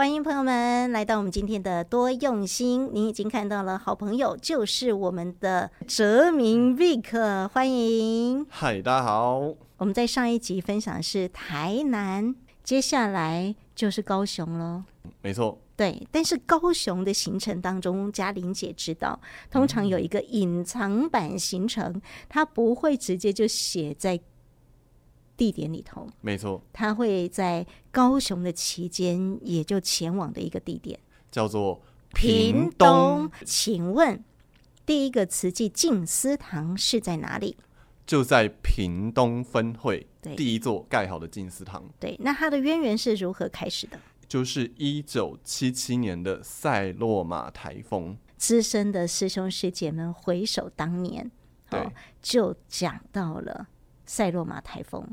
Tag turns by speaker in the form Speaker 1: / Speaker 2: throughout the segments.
Speaker 1: 欢迎朋友们来到我们今天的多用心。您已经看到了，好朋友就是我们的哲明 Vic，欢迎。
Speaker 2: 嗨，大家好。
Speaker 1: 我们在上一集分享的是台南，接下来就是高雄喽。
Speaker 2: 没错。
Speaker 1: 对，但是高雄的行程当中，嘉玲姐知道，通常有一个隐藏版行程，它不会直接就写在。地点里头，
Speaker 2: 没错，
Speaker 1: 他会在高雄的期间，也就前往的一个地点，
Speaker 2: 叫做
Speaker 1: 屏东。请问，第一个慈济静思堂是在哪里？
Speaker 2: 就在屏东分会，
Speaker 1: 对，
Speaker 2: 第一座盖好的静思堂。
Speaker 1: 对，那它的渊源是如何开始的？
Speaker 2: 就是一九七七年的塞洛马台风。
Speaker 1: 资深的师兄师姐们回首当年，
Speaker 2: 对，
Speaker 1: 哦，就讲到了塞洛马台风。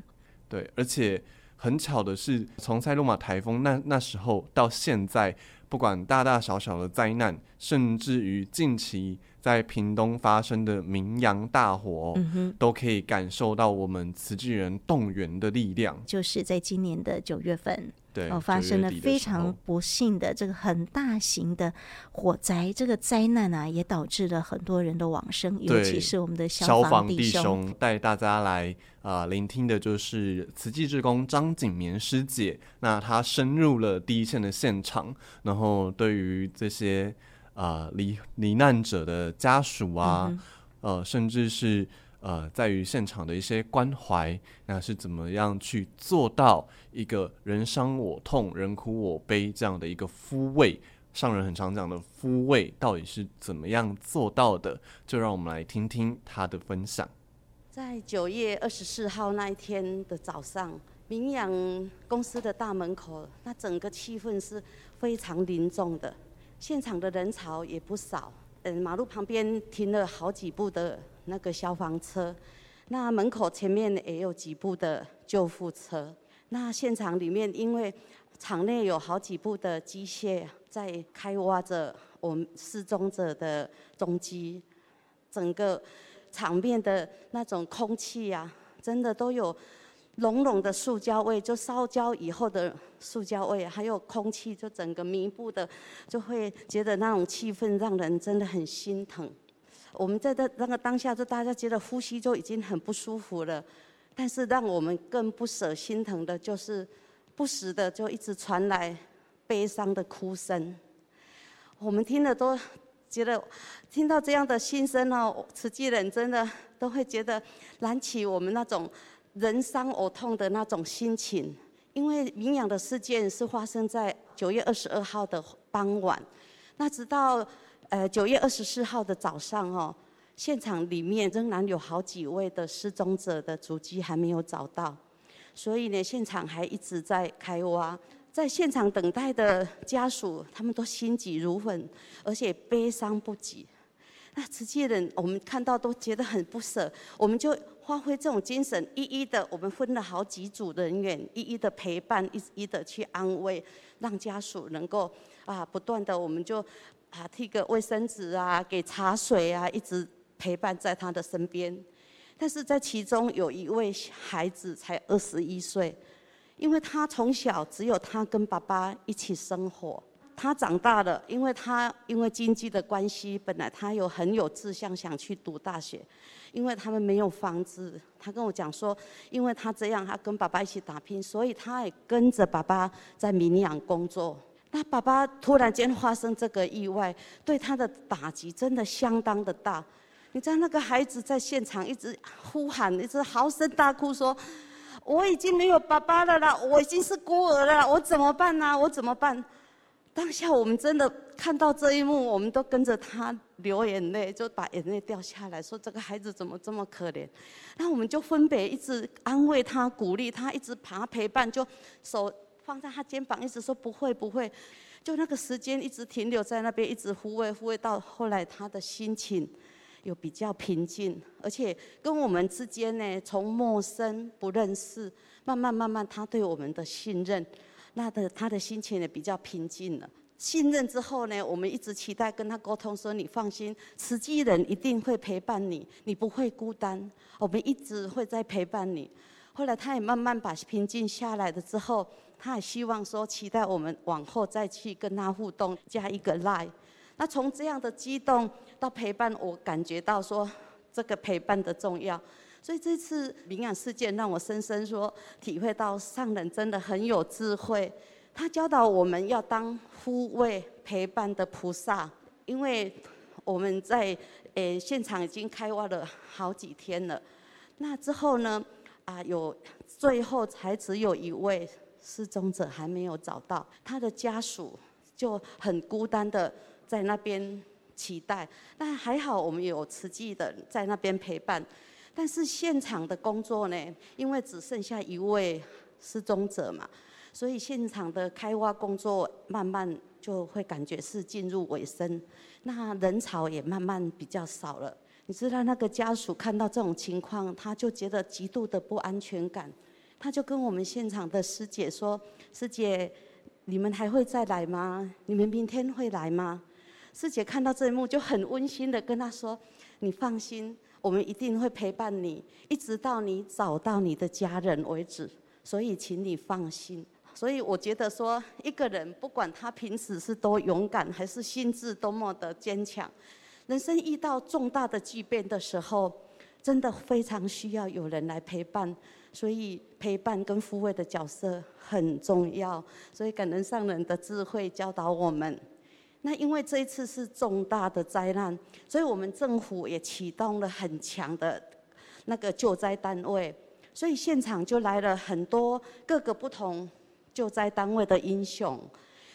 Speaker 2: 对，而且很巧的是，从塞洛马台风那那时候到现在，不管大大小小的灾难，甚至于近期在屏东发生的明阳大火，嗯，都可以感受到我们慈济人动员的力量。
Speaker 1: 就是在今年的九月份。
Speaker 2: 对，
Speaker 1: 哦，发生了非常不幸的这个很大型的火灾，这个灾难啊，也导致了很多人的往生，尤其是我们的消防弟兄。
Speaker 2: 带大家来啊、呃，聆听的就是慈济志工张景棉师姐，那她深入了第一线的现场，然后对于这些啊罹罹难者的家属啊，嗯、呃，甚至是。呃，在于现场的一些关怀，那是怎么样去做到一个人伤我痛、人哭我悲这样的一个抚慰？上人很常讲的抚慰，到底是怎么样做到的？就让我们来听听他的分享。
Speaker 3: 在九月二十四号那一天的早上，明阳公司的大门口，那整个气氛是非常凝重的，现场的人潮也不少。嗯，马路旁边停了好几部的。那个消防车，那门口前面也有几部的救护车。那现场里面，因为场内有好几部的机械在开挖着我们失踪者的踪迹，整个场面的那种空气呀、啊，真的都有浓浓的塑胶味，就烧焦以后的塑胶味，还有空气，就整个弥布的，就会觉得那种气氛让人真的很心疼。我们在这那个当下，就大家觉得呼吸就已经很不舒服了，但是让我们更不舍心疼的，就是不时的就一直传来悲伤的哭声。我们听了都觉得，听到这样的心声哦，慈济人真的都会觉得燃起我们那种人伤我痛的那种心情。因为明阳的事件是发生在九月二十二号的傍晚，那直到。呃，九月二十四号的早上哦，现场里面仍然有好几位的失踪者的足迹还没有找到，所以呢，现场还一直在开挖。在现场等待的家属，他们都心急如焚，而且悲伤不已。那慈济人，我们看到都觉得很不舍，我们就发挥这种精神，一一的，我们分了好几组人员，一一的陪伴，一一的去安慰，让家属能够啊，不断的，我们就。啊，递个卫生纸啊，给茶水啊，一直陪伴在他的身边。但是在其中有一位孩子才二十一岁，因为他从小只有他跟爸爸一起生活。他长大了，因为他因为经济的关系，本来他有很有志向想去读大学，因为他们没有房子。他跟我讲说，因为他这样，他跟爸爸一起打拼，所以他也跟着爸爸在明阳工作。那爸爸突然间发生这个意外，对他的打击真的相当的大。你知道那个孩子在现场一直呼喊，一直嚎声大哭，说：“我已经没有爸爸了啦，我已经是孤儿了，我怎么办呢、啊？我怎么办？”当下我们真的看到这一幕，我们都跟着他流眼泪，就把眼泪掉下来，说：“这个孩子怎么这么可怜？”那我们就分别一直安慰他、鼓励他，一直把他陪伴，就手。放在他肩膀，一直说不会不会，就那个时间一直停留在那边，一直抚慰抚慰，到后来他的心情有比较平静，而且跟我们之间呢，从陌生不认识，慢慢慢慢他对我们的信任，那的他的心情也比较平静了。信任之后呢，我们一直期待跟他沟通说，你放心，慈济人一定会陪伴你，你不会孤单，我们一直会在陪伴你。后来他也慢慢把平静下来了之后。他也希望说期待我们往后再去跟他互动，加一个 lie。那从这样的激动到陪伴，我感觉到说这个陪伴的重要。所以这次灵养事件让我深深说体会到上人真的很有智慧，他教导我们要当护卫陪伴的菩萨，因为我们在诶现场已经开挖了好几天了，那之后呢啊有最后才只有一位失踪者还没有找到，他的家属就很孤单的在那边期待，但还好我们有慈济的在那边陪伴。但是现场的工作呢，因为只剩下一位失踪者嘛，所以现场的开挖工作慢慢就会感觉是进入尾声，那人潮也慢慢比较少了。你知道那个家属看到这种情况，他就觉得极度的不安全感，他就跟我们现场的师姐说：“师姐，你们还会再来吗？你们明天会来吗？”师姐看到这一幕就很温馨的跟他说：“你放心。”我们一定会陪伴你，一直到你找到你的家人为止。所以，请你放心。所以，我觉得说，一个人不管他平时是多勇敢，还是心智多么的坚强，人生遇到重大的巨变的时候，真的非常需要有人来陪伴。所以，陪伴跟抚慰的角色很重要。所以，感恩上人的智慧教导我们。那因为这一次是重大的灾难，所以我们政府也启动了很强的那个救灾单位，所以现场就来了很多各个不同救灾单位的英雄。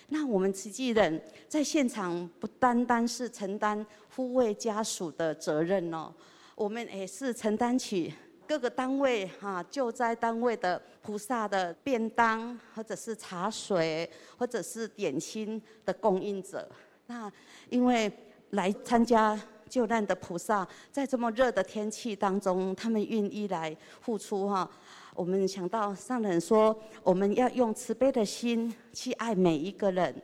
Speaker 3: 那我们慈济人在现场不单单是承担抚慰家属的责任哦，我们也是承担起。各个单位哈，救灾单位的菩萨的便当，或者是茶水，或者是点心的供应者。那因为来参加救难的菩萨，在这么热的天气当中，他们愿意来付出哈。我们想到上人说，我们要用慈悲的心去爱每一个人。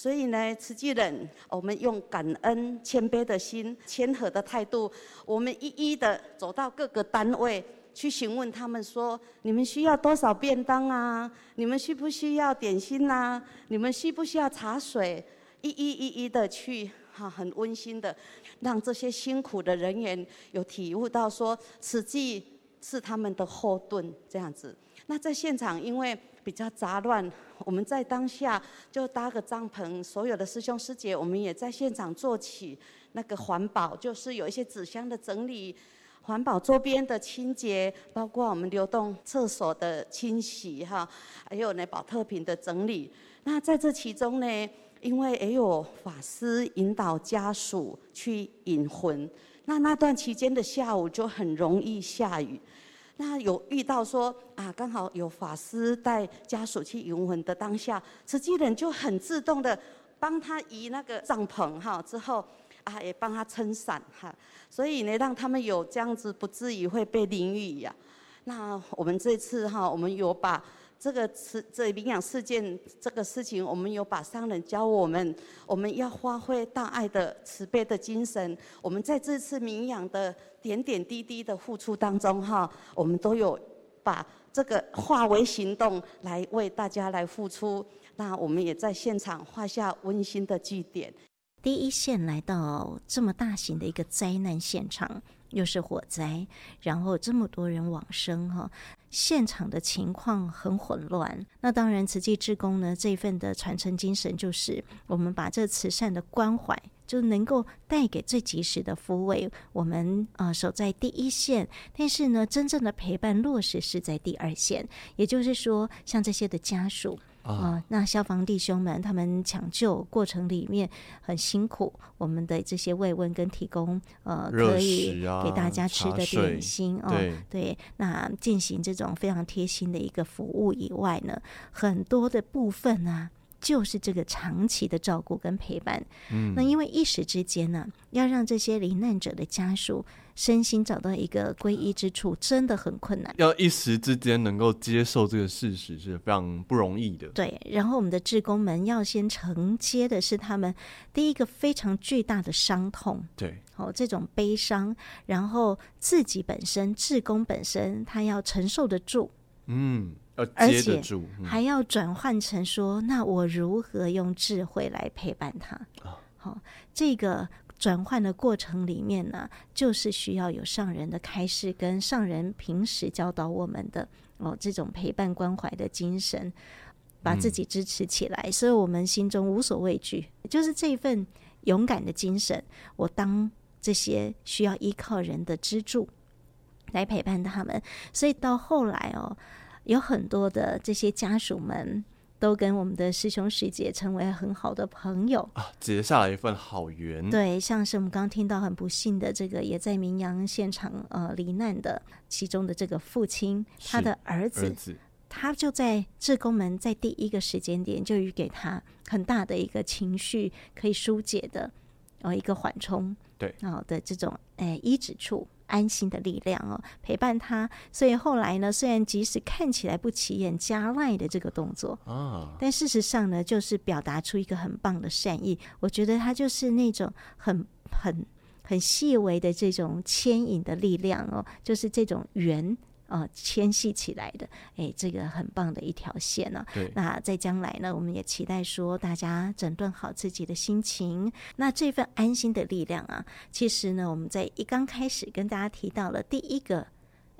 Speaker 3: 所以呢，慈济人，我们用感恩、谦卑的心、谦和的态度，我们一一的走到各个单位去询问他们说：你们需要多少便当啊？你们需不需要点心啊？你们需不需要茶水？一一一一的去，哈，很温馨的，让这些辛苦的人员有体悟到说，慈济是他们的后盾，这样子。那在现场，因为比较杂乱，我们在当下就搭个帐篷，所有的师兄师姐，我们也在现场做起那个环保，就是有一些纸箱的整理，环保周边的清洁，包括我们流动厕所的清洗哈，还有呢保特瓶的整理。那在这其中呢，因为也有法师引导家属去引魂，那那段期间的下午就很容易下雨。那有遇到说啊，刚好有法师带家属去迎魂的当下，慈济人就很自动的帮他移那个帐篷哈，之后啊也帮他撑伞哈，所以呢让他们有这样子不至于会被淋雨呀。那我们这次哈，我们有把。这个慈这灵养事件这个事情，我们有把上人教我们，我们要发挥大爱的慈悲的精神。我们在这次灵养的点点滴滴的付出当中，哈，我们都有把这个化为行动来为大家来付出。那我们也在现场画下温馨的句点。
Speaker 1: 第一线来到这么大型的一个灾难现场。又是火灾，然后这么多人往生哈，现场的情况很混乱。那当然，慈济志工呢，这份的传承精神就是我们把这慈善的关怀，就能够带给最及时的抚慰。我们呃守在第一线，但是呢，真正的陪伴落实是在第二线。也就是说，像这些的家属。啊、呃，那消防弟兄们他们抢救过程里面很辛苦，我们的这些慰问跟提供呃可以给大家吃的点心哦，对，对，那进行这种非常贴心的一个服务以外呢，很多的部分呢、啊。就是这个长期的照顾跟陪伴，嗯，那因为一时之间呢，要让这些罹难者的家属身心找到一个归依之处，真的很困难。
Speaker 2: 要一时之间能够接受这个事实是非常不容易的。
Speaker 1: 对，然后我们的志工们要先承接的是他们第一个非常巨大的伤痛，
Speaker 2: 对，
Speaker 1: 哦，这种悲伤，然后自己本身志工本身他要承受得住。
Speaker 2: 嗯，要接得住，
Speaker 1: 还要转换成说，那我如何用智慧来陪伴他？好、哦，这个转换的过程里面呢，就是需要有上人的开示，跟上人平时教导我们的哦，这种陪伴关怀的精神，把自己支持起来，嗯、所以我们心中无所畏惧，就是这份勇敢的精神。我当这些需要依靠人的支柱来陪伴他们，所以到后来哦，有很多的这些家属们。都跟我们的师兄师姐成为很好的朋友
Speaker 2: 啊，结下了一份好缘。
Speaker 1: 对，像是我们刚刚听到很不幸的这个，也在明阳现场呃罹难的其中的这个父亲，他的儿子，儿子，他就在志工们在第一个时间点就予给他很大的一个情绪可以疏解的呃一个缓冲，
Speaker 2: 对，
Speaker 1: 哦的这种诶医治处。安心的力量哦，陪伴他。所以后来呢，虽然即使看起来不起眼加赖的这个动作啊，但事实上呢，就是表达出一个很棒的善意。我觉得他就是那种很很很细微的这种牵引的力量哦，就是这种缘。呃，牵系起来的，哎，这个很棒的一条线呢、啊。那在将来呢，我们也期待说，大家整顿好自己的心情。那这份安心的力量啊，其实呢，我们在一刚开始跟大家提到了第一个。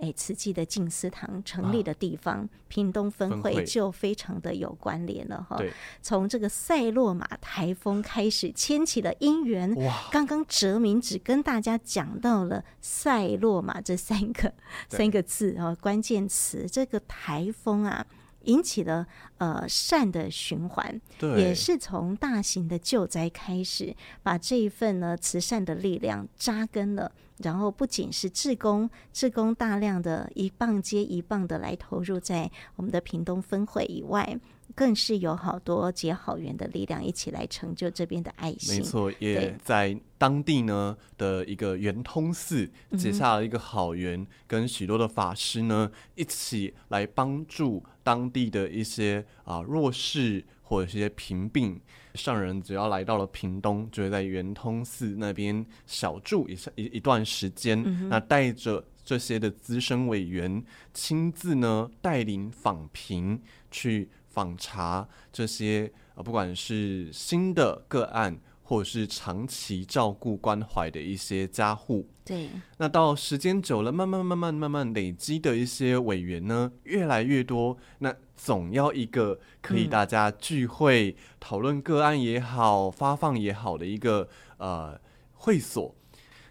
Speaker 1: 哎，慈济的静思堂成立的地方，啊、屏东分会就非常的有关联了哈。从这个塞洛马台风开始牵起了姻缘。哇！刚刚哲明只跟大家讲到了塞洛马这三个三个字啊，关键词。这个台风啊。引起了呃善的循环，对，也是从大型的救灾开始，把这一份呢慈善的力量扎根了。然后不仅是志工，志工大量的一棒接一棒的来投入在我们的屏东分会以外。更是有好多结好缘的力量一起来成就这边的爱心。
Speaker 2: 没错，也在当地呢的一个圆通寺结下了一个好缘，跟许多的法师呢一起来帮助当地的一些啊弱势或者一些贫病上人。只要来到了屏东，就会在圆通寺那边小住一下一一段时间，嗯、那带着这些的资深委员亲自呢带领访贫去。访查这些呃，不管是新的个案，或者是长期照顾关怀的一些家户，
Speaker 1: 对，
Speaker 2: 那到时间久了，慢慢慢慢慢慢累积的一些委员呢，越来越多，那总要一个可以大家聚会讨论个案也好，发放也好的一个呃会所，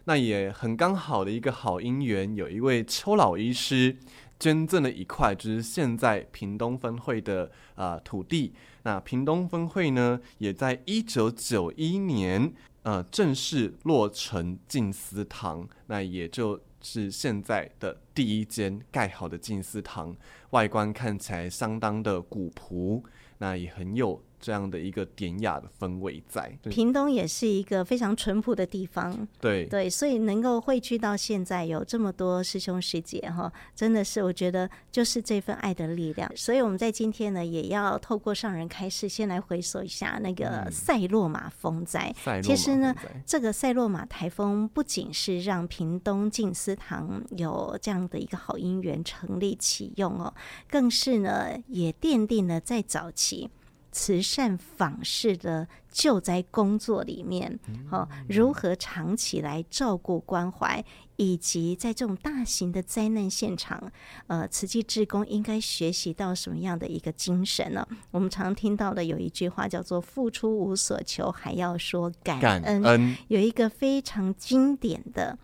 Speaker 2: 那也很刚好的一个好姻缘，有一位邱老医师。捐赠了一块，就是现在屏东分会的啊、呃、土地。那屏东分会呢，也在一九九一年呃正式落成静思堂。那也就是现在的第一间盖好的静思堂，外观看起来相当的古朴，那也很有。这样的一个典雅的氛围在，
Speaker 1: 屏东也是一个非常淳朴的地方。
Speaker 2: 对
Speaker 1: 对，所以能够汇聚到现在有这么多师兄师姐哈，真的是我觉得就是这份爱的力量。所以我们在今天呢，也要透过上人开示，先来回首一下那个塞洛马风灾。
Speaker 2: 嗯、
Speaker 1: 其实呢，这个塞洛马台风不仅是让屏东静思堂有这样的一个好姻缘成立启用哦，更是呢也奠定了在早期。慈善访视的救灾工作里面，好、哦、如何长期来照顾关怀，以及在这种大型的灾难现场，呃，慈济志工应该学习到什么样的一个精神呢？我们常听到的有一句话叫做“付出无所求，还要说感恩”，
Speaker 2: 感恩
Speaker 1: 有一个非常经典的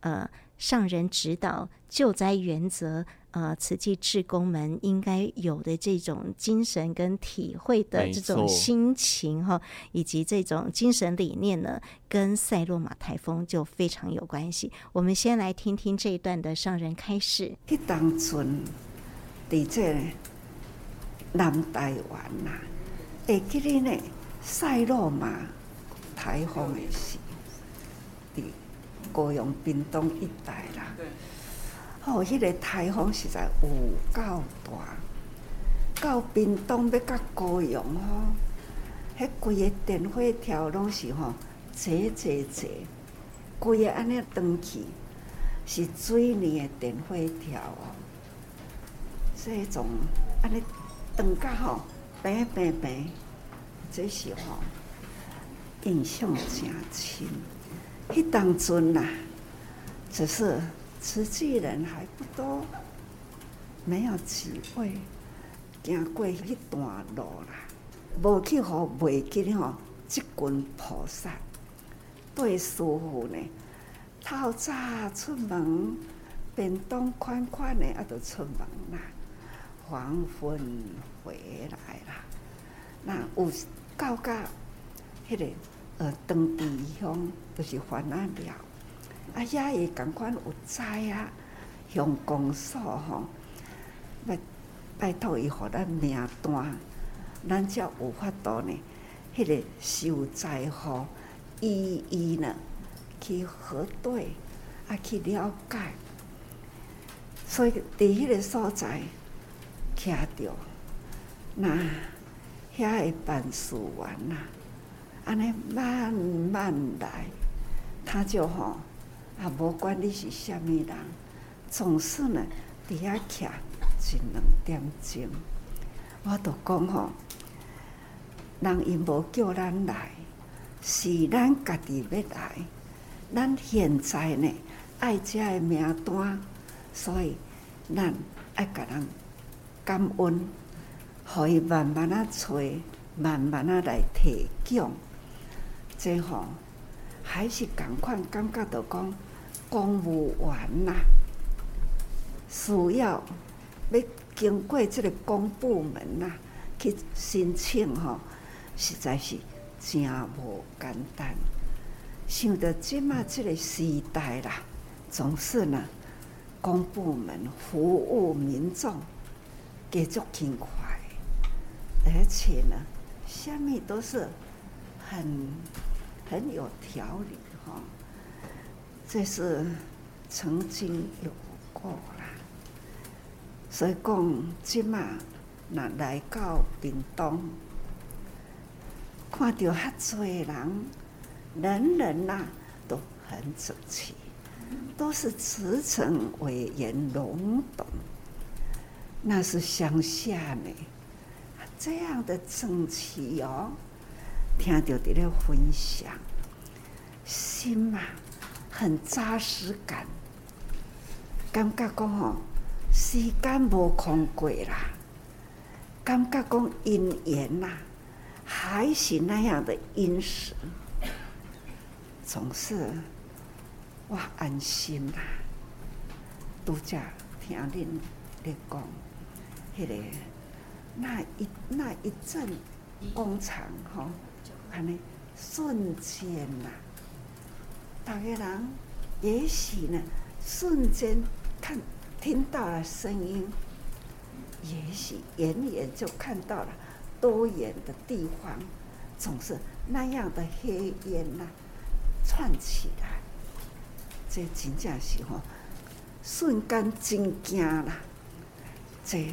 Speaker 1: 呃上人指导救灾原则。呃，慈济志工们应该有的这种精神跟体会的这种心情哈，以及这种精神理念呢，跟塞洛马台风就非常有关系。我们先来听听这一段的上人开始。
Speaker 4: 去当村，在这南台湾呐，会记得呢塞洛马台风的时，的高雄屏东一带啦。哦，迄、个台风实在有够大，到屏东要到高雄吼，迄规个电火条拢是吼坐坐坐，规个安尼断去，是水泥的电火条哦。这种安尼断甲吼，白白白，这时候印象真深。迄当阵呐，只是慈济人还不多，没有机会行过迄段路啦，无去互未记吼，即群菩萨对师父呢，透早出门，便当款款的啊，就出门啦。黄昏回来啦，那有到甲迄个呃当地乡，就是番仔寮，啊遐会共款有知啊，向公所吼，拜拜托伊，互咱名单，咱才有法度呢。迄个受灾户一一呢去核对，啊去了解，所以伫迄个所在徛着，那遐个办事员呐，安尼慢慢来，他就吼啊，无管你是虾米人，总是呢伫遐徛一两点钟，我都讲吼。人因无叫咱来，是咱家己要来。咱现在呢爱遮个名单，所以咱爱甲人感恩，互伊慢慢啊找，慢慢啊来提供。最后还是共款感觉到讲公务员呐，需要要经过这个公部门呐去申请吼。实在是真无简单。想到即马这个时代啦，总是呢，公部门服务民众，给足勤快，而且呢，下面都是很很有条理哈。这是曾经有过啦，所以讲即马那来到屏东。看到遐侪人，人人呐都很整齐，都是驰骋为人龙董，那是乡下呢，这样的整齐哦，听到的了分享，心嘛很扎实感，感觉讲哦，时间无空过啦，感觉讲姻缘呐。还是那样的殷实，总是我安心啦。拄则听恁咧讲，迄个那一那一阵工厂吼，安尼瞬间呐，大个人也许呢，瞬间看听到了声音，也许远远就看到了。多远的地方，总是那样的黑烟呐、啊，窜起来，这真正是吼，瞬间真惊啦！这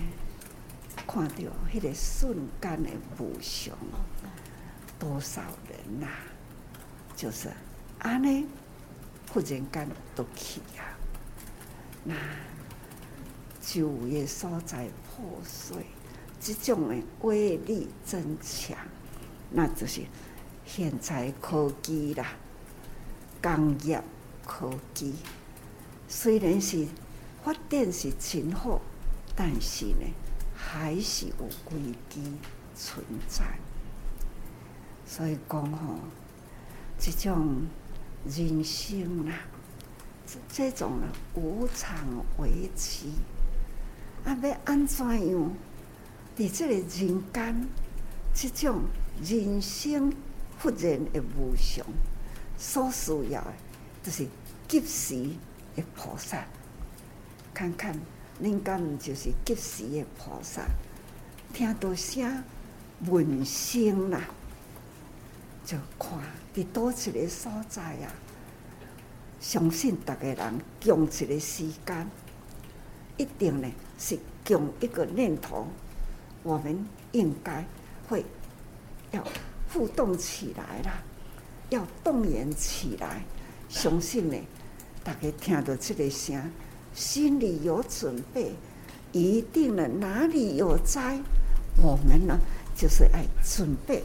Speaker 4: 看到迄个瞬间的无常，多少人呐、啊，就是安尼，忽然间都去啊，那就业所在破碎。这种的威力增强，那就是现在科技啦，工业科技虽然是发展是真好，但是呢，还是有危机存在。所以讲吼，这种人生啦，这种无常维持，啊，要安怎样？伫这个人间，这种人生忽然的无常，所需要的就是及时的菩萨。看看，恁敢毋就是及时的菩萨？听到声闻声啦，就看伫多一个所在啊！相信逐个人共一个时间，一定呢是共一个念头。我们应该会要互动起来啦，要动员起来。相信呢，大家听到这个声，心里有准备，一定呢，哪里有灾，我们呢就是爱准备，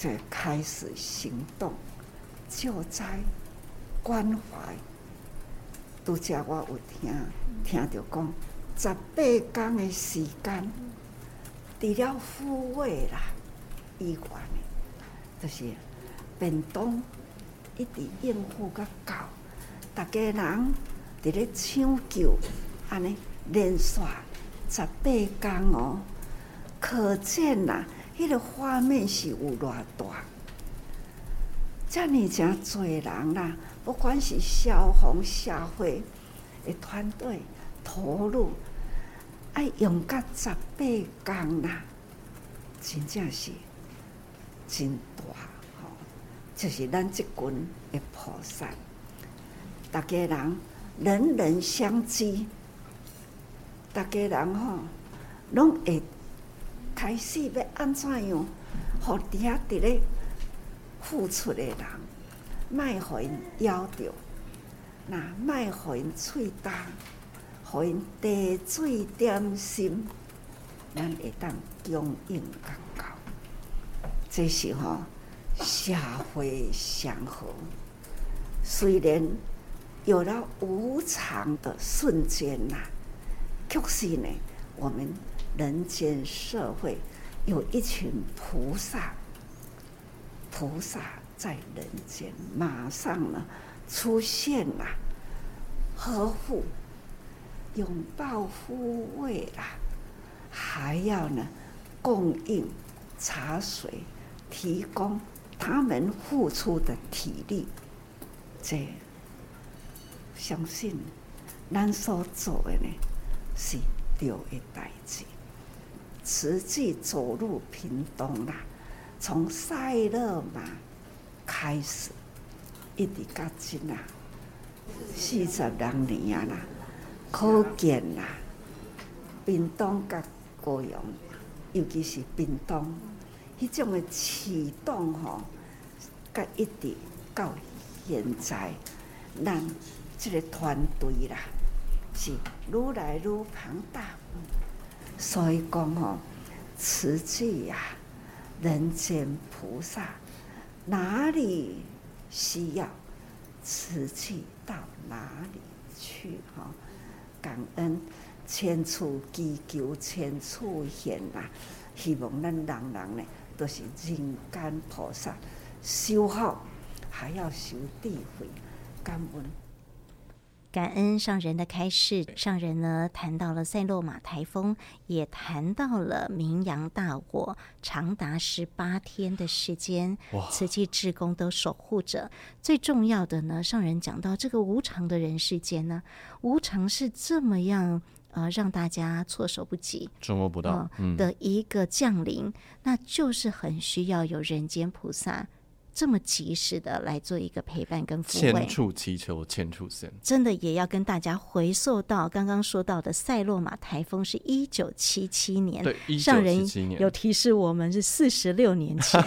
Speaker 4: 就开始行动，救灾关怀。拄则我有听听到讲，十八天的时间，除了抚慰啦以外，就是便当一直应付到到，大家人伫咧抢救。安尼连续十八天哦，可见呐、啊，迄、那个画面是有偌大，遮尔诚济人啦，不管是消防、社会的团队投入，爱用甲十八天啦，真正是真大吼，就是咱即群的菩萨，大家人人人相知。大家人吼，拢会开始要安怎样，互底下伫咧付出的人，莫互因夭着，那莫互因喙焦，互因茶水点心，咱会当供应较高。这是吼社会祥和，虽然有了无常的瞬间呐。确实呢，我们人间社会有一群菩萨，菩萨在人间马上呢出现了，呵护、拥抱、抚慰啦，还要呢供应茶水，提供他们付出的体力，这相信咱所做的呢。是对的代志。实际走入屏东啦，从赛乐马开始，一直到今啊，四十多年啊啦，可见啦，屏东甲高雄，尤其是屏东，迄种的启动吼，甲一直到现在，咱这个团队啦。是愈来愈庞大，所以讲哦，慈济呀，人间菩萨哪里需要慈济到哪里去哈？感恩千处祈求千处现呐，希望咱人人呢都是人间菩萨，修好还要修智慧，感恩。
Speaker 1: 感恩上人的开示，上人呢谈到了塞洛马台风，也谈到了名扬大火，长达十八天的时间，慈济志工都守护着。最重要的呢，上人讲到这个无常的人世间呢，无常是这么样呃，让大家措手不及、
Speaker 2: 捉摸不到、
Speaker 1: 呃、的一个降临，嗯、那就是很需要有人间菩萨。这么及时的来做一个陪伴跟抚慰，
Speaker 2: 千处祈求千处现，
Speaker 1: 真的也要跟大家回溯到刚刚说到的塞洛马台风是一九七七年，
Speaker 2: 对，
Speaker 1: 上人有提示我们是四十六年前。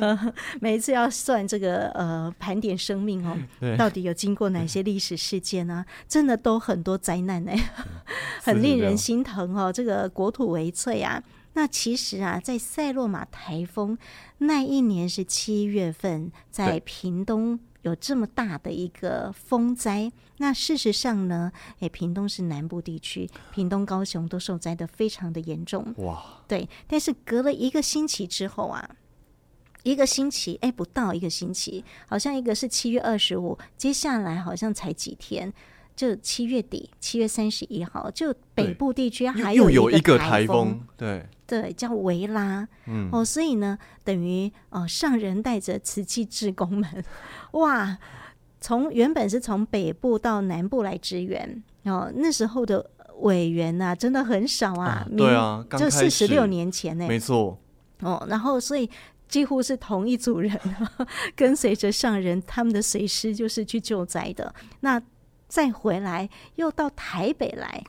Speaker 1: 呃，每一次要算这个呃盘点生命哦，到底有经过哪些历史事件呢？真的都很多灾难呢，很令人心疼哦。这个国土为脆啊。那其实啊，在塞洛马台风那一年是七月份，在屏东有这么大的一个风灾。那事实上呢，诶，屏东是南部地区，屏东、高雄都受灾的非常的严重。哇，对。但是隔了一个星期之后啊，一个星期，哎，不到一个星期，好像一个是七月二十五，接下来好像才几天。就七月底，七月三十一号，就北部地区还有一个台风，风，对对，叫维拉，嗯，哦，所以呢，等于哦，上人带着瓷器志工们，哇，从原本是从北部到南部来支援，哦，那时候的委员呐、啊，真的很少啊，啊
Speaker 2: 对啊，
Speaker 1: 就四十六年前呢，
Speaker 2: 没错，
Speaker 1: 哦，然后所以几乎是同一组人 跟随着上人，他们的随师就是去救灾的，那。再回来，又到台北来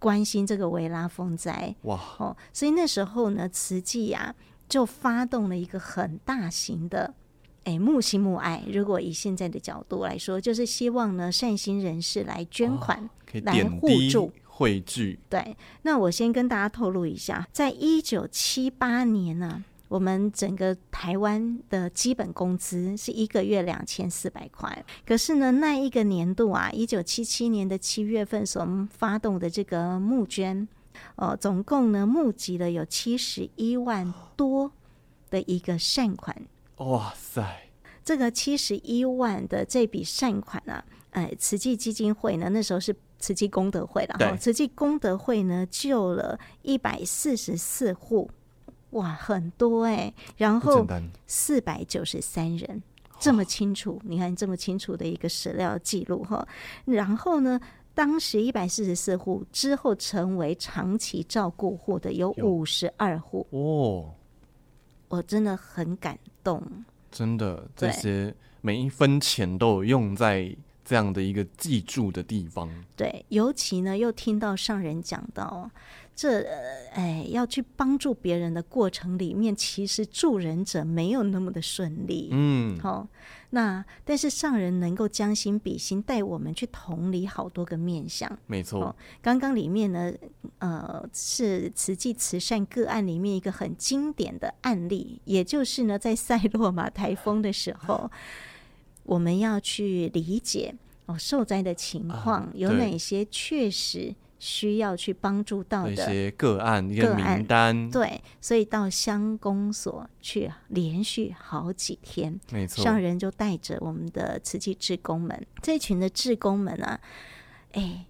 Speaker 1: 关心这个维拉风灾。哇！哦，所以那时候呢，慈济呀就发动了一个很大型的哎，慕心慕爱。如果以现在的角度来说，就是希望呢，善心人士来捐款，哦、
Speaker 2: 来互助汇聚。
Speaker 1: 对，那我先跟大家透露一下，在一九七八年呢、啊。我们整个台湾的基本工资是一个月两千四百块，可是呢，那一个年度啊，一九七七年的七月份所发动的这个募捐，呃，总共呢募集了有七十一万多的一个善款。
Speaker 2: 哇塞！
Speaker 1: 这个七十一万的这笔善款呢、啊，呃，慈济基金会呢，那时候是慈济功德会了哈，慈济功德会呢救了一百四十四户。哇，很多哎、欸，然后四百九十三人，这么清楚，你看这么清楚的一个史料记录哈。然后呢，当时一百四十四户之后成为长期照顾户的有五十二户。哦，我真的很感动，
Speaker 2: 真的这些每一分钱都有用在这样的一个记住的地方。
Speaker 1: 对，尤其呢又听到上人讲到。这哎，要去帮助别人的过程里面，其实助人者没有那么的顺利。嗯，好、哦，那但是上人能够将心比心，带我们去同理好多个面相。
Speaker 2: 没错、哦，
Speaker 1: 刚刚里面呢，呃，是慈济慈善个案里面一个很经典的案例，也就是呢，在塞洛马台风的时候，我们要去理解哦受灾的情况、啊、有哪些确实。需要去帮助到的一
Speaker 2: 些个案，一个名单，
Speaker 1: 对，所以到乡公所去连续好几天，
Speaker 2: 没错，
Speaker 1: 上人就带着我们的慈济志工们，这群的志工们啊，哎，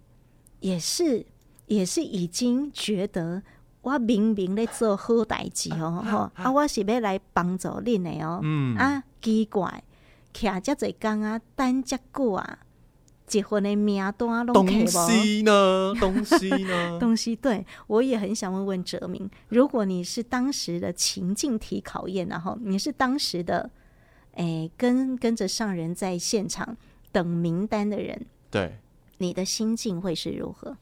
Speaker 1: 也是也是已经觉得我明明在做好代志哦，哈啊，啊，啊，我是要来帮助恁的哦，嗯啊，奇怪，徛这侪工啊，等这久啊。结婚的名单都
Speaker 2: 东西呢？东西呢？
Speaker 1: 东西对，我也很想问问哲明，如果你是当时的情境题考验，然后你是当时的，哎、欸，跟跟着上人在现场等名单的人，
Speaker 2: 对，
Speaker 1: 你的心境会是如何？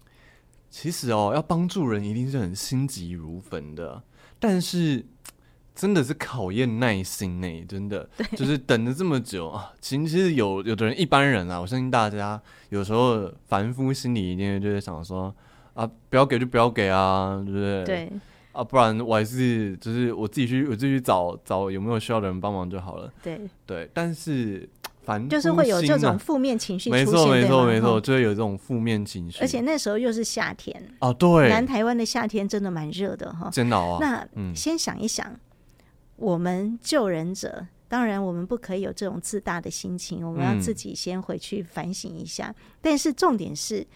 Speaker 2: 其实哦，要帮助人一定是很心急如焚的，但是。真的是考验耐心呢，真的就是等了这么久啊。其实有有的人，一般人啊，我相信大家有时候凡夫心里一定就是想说啊，不要给就不要给啊，对不对？
Speaker 1: 对
Speaker 2: 啊，不然我还是就是我自己去我自己去找找有没有需要的人帮忙就好了。
Speaker 1: 对
Speaker 2: 对，但是凡
Speaker 1: 就是会有这种负面情绪，
Speaker 2: 没错没错没错，就会有这种负面情绪。
Speaker 1: 而且那时候又是夏天
Speaker 2: 啊，对，
Speaker 1: 南台湾的夏天真的蛮热的哈，
Speaker 2: 真的啊。
Speaker 1: 那嗯，先想一想。我们救人者，当然我们不可以有这种自大的心情，我们要自己先回去反省一下。嗯、但是重点是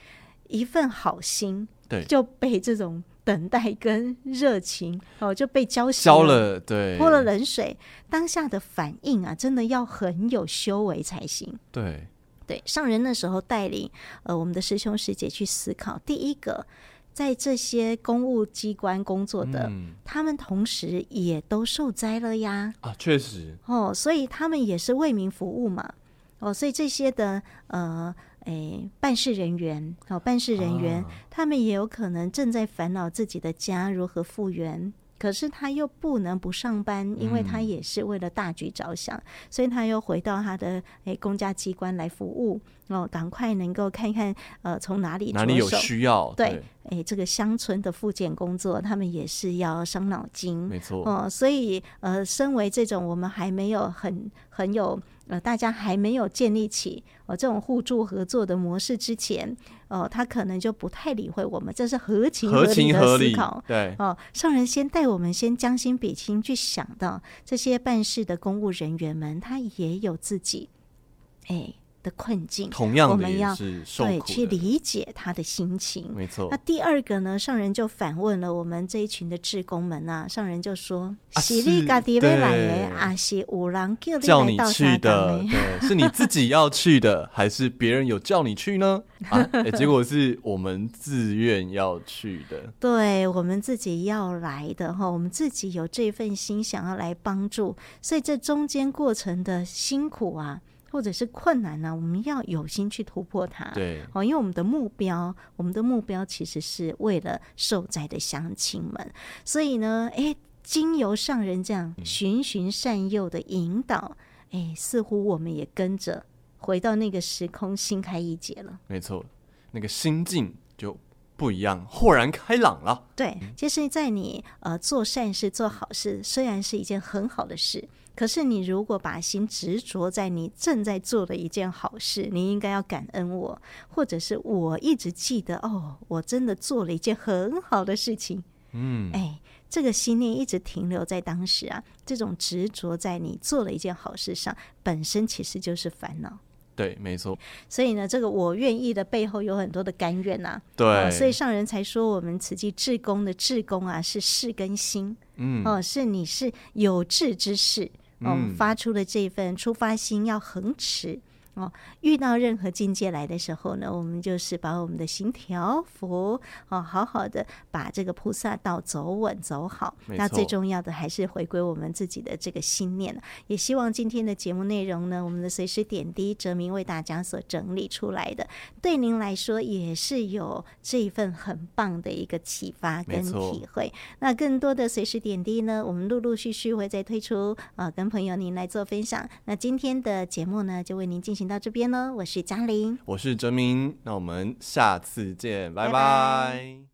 Speaker 1: 一份好心，
Speaker 2: 对，
Speaker 1: 就被这种等待跟热情哦就被浇熄
Speaker 2: 浇了，对，
Speaker 1: 泼了冷水。当下的反应啊，真的要很有修为才行。
Speaker 2: 对
Speaker 1: 对，上人那时候带领呃我们的师兄师姐去思考，第一个。在这些公务机关工作的，嗯、他们同时也都受灾了呀！
Speaker 2: 啊，确实
Speaker 1: 哦，所以他们也是为民服务嘛。哦，所以这些的呃，诶，办事人员，哦，办事人员，啊、他们也有可能正在烦恼自己的家如何复原。可是他又不能不上班，因为他也是为了大局着想，嗯、所以他又回到他的诶、欸、公家机关来服务。哦，赶快能够看看呃从哪里
Speaker 2: 哪里有需要
Speaker 1: 对，诶、欸、这个乡村的复健工作，他们也是要伤脑筋，
Speaker 2: 没错。
Speaker 1: 哦，所以呃，身为这种我们还没有很很有。呃，大家还没有建立起呃这种互助合作的模式之前，呃，他可能就不太理会我们，这是合情合理的思考。
Speaker 2: 对，
Speaker 1: 哦、呃，上人先带我们先将心比心，去想到这些办事的公务人员们，他也有自己，哎。的困境，
Speaker 2: 同样
Speaker 1: 我们要
Speaker 2: 对
Speaker 1: 去理解他的心情。
Speaker 2: 没错。
Speaker 1: 那第二个呢？上人就反问了我们这一群的志工们啊，上人就说：“是你家己要来的，还是有人
Speaker 2: 叫你去的？对，是你自己要去的，还是别人有叫你去呢？啊，欸，结果是我们自愿要去的。
Speaker 1: 对，我们自己要来的哈，我们自己有这份心想要来帮助，所以这中间过程的辛苦啊。”或者是困难呢、啊，我们要有心去突破它。
Speaker 2: 对，
Speaker 1: 哦，因为我们的目标，我们的目标其实是为了受灾的乡亲们，所以呢，哎，经由上人这样循循善诱的引导，哎，似乎我们也跟着回到那个时空，心开一解了。
Speaker 2: 没错，那个心境就不一样，豁然开朗了。
Speaker 1: 对，其实，在你呃做善事、做好事，虽然是一件很好的事。可是，你如果把心执着在你正在做的一件好事，你应该要感恩我，或者是我一直记得哦，我真的做了一件很好的事情。
Speaker 2: 嗯，
Speaker 1: 哎，这个心念一直停留在当时啊，这种执着在你做了一件好事上，本身其实就是烦恼。
Speaker 2: 对，没错。
Speaker 1: 所以呢，这个我愿意的背后有很多的甘愿呐、啊。
Speaker 2: 对、
Speaker 1: 哦，所以上人才说，我们慈济志工的志工啊，是事跟心。
Speaker 2: 嗯，
Speaker 1: 哦，是你是有志之士。哦，发出的这份出发心要恒持。哦，遇到任何境界来的时候呢，我们就是把我们的行调伏，哦，好好的把这个菩萨道走稳走好。那最重要的还是回归我们自己的这个心念。也希望今天的节目内容呢，我们的随时点滴哲明为大家所整理出来的，对您来说也是有这一份很棒的一个启发跟体会。那更多的随时点滴呢，我们陆陆续续会再推出啊，跟朋友您来做分享。那今天的节目呢，就为您进行到这边呢，我是嘉玲，
Speaker 2: 我是哲明，那我们下次见，拜拜。拜拜。